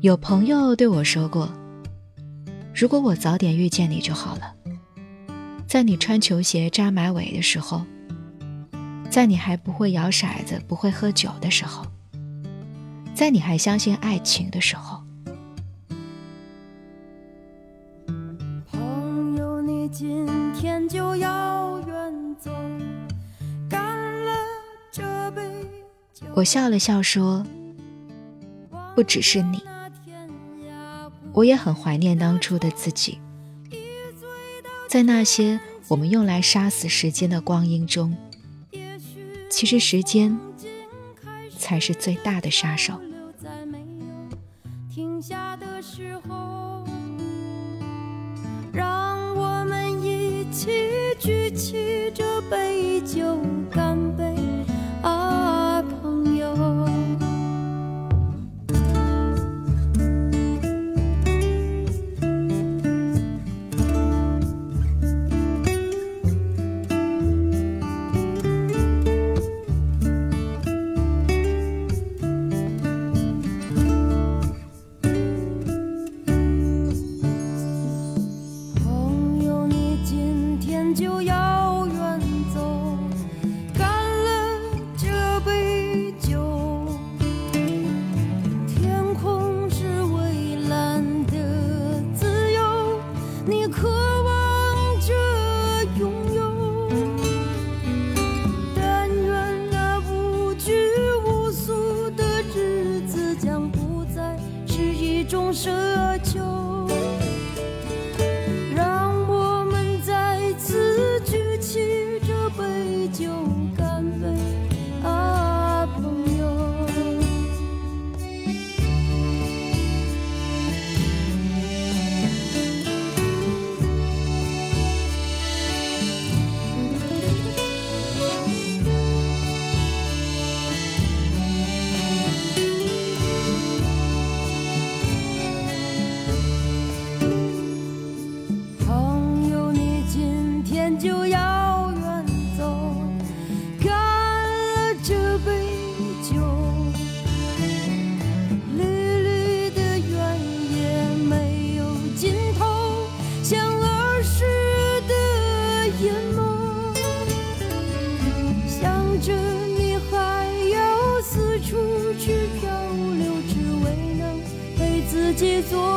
有朋友对我说过：“如果我早点遇见你就好了，在你穿球鞋扎马尾的时候，在你还不会摇骰子、不会喝酒的时候，在你还相信爱情的时候。”朋友，你今天就要远走，干了这杯酒。我笑了笑说：“不只是你。”我也很怀念当初的自己，在那些我们用来杀死时间的光阴中，其实时间才是最大的杀手。让我们一起举起这杯酒，终生而求。做。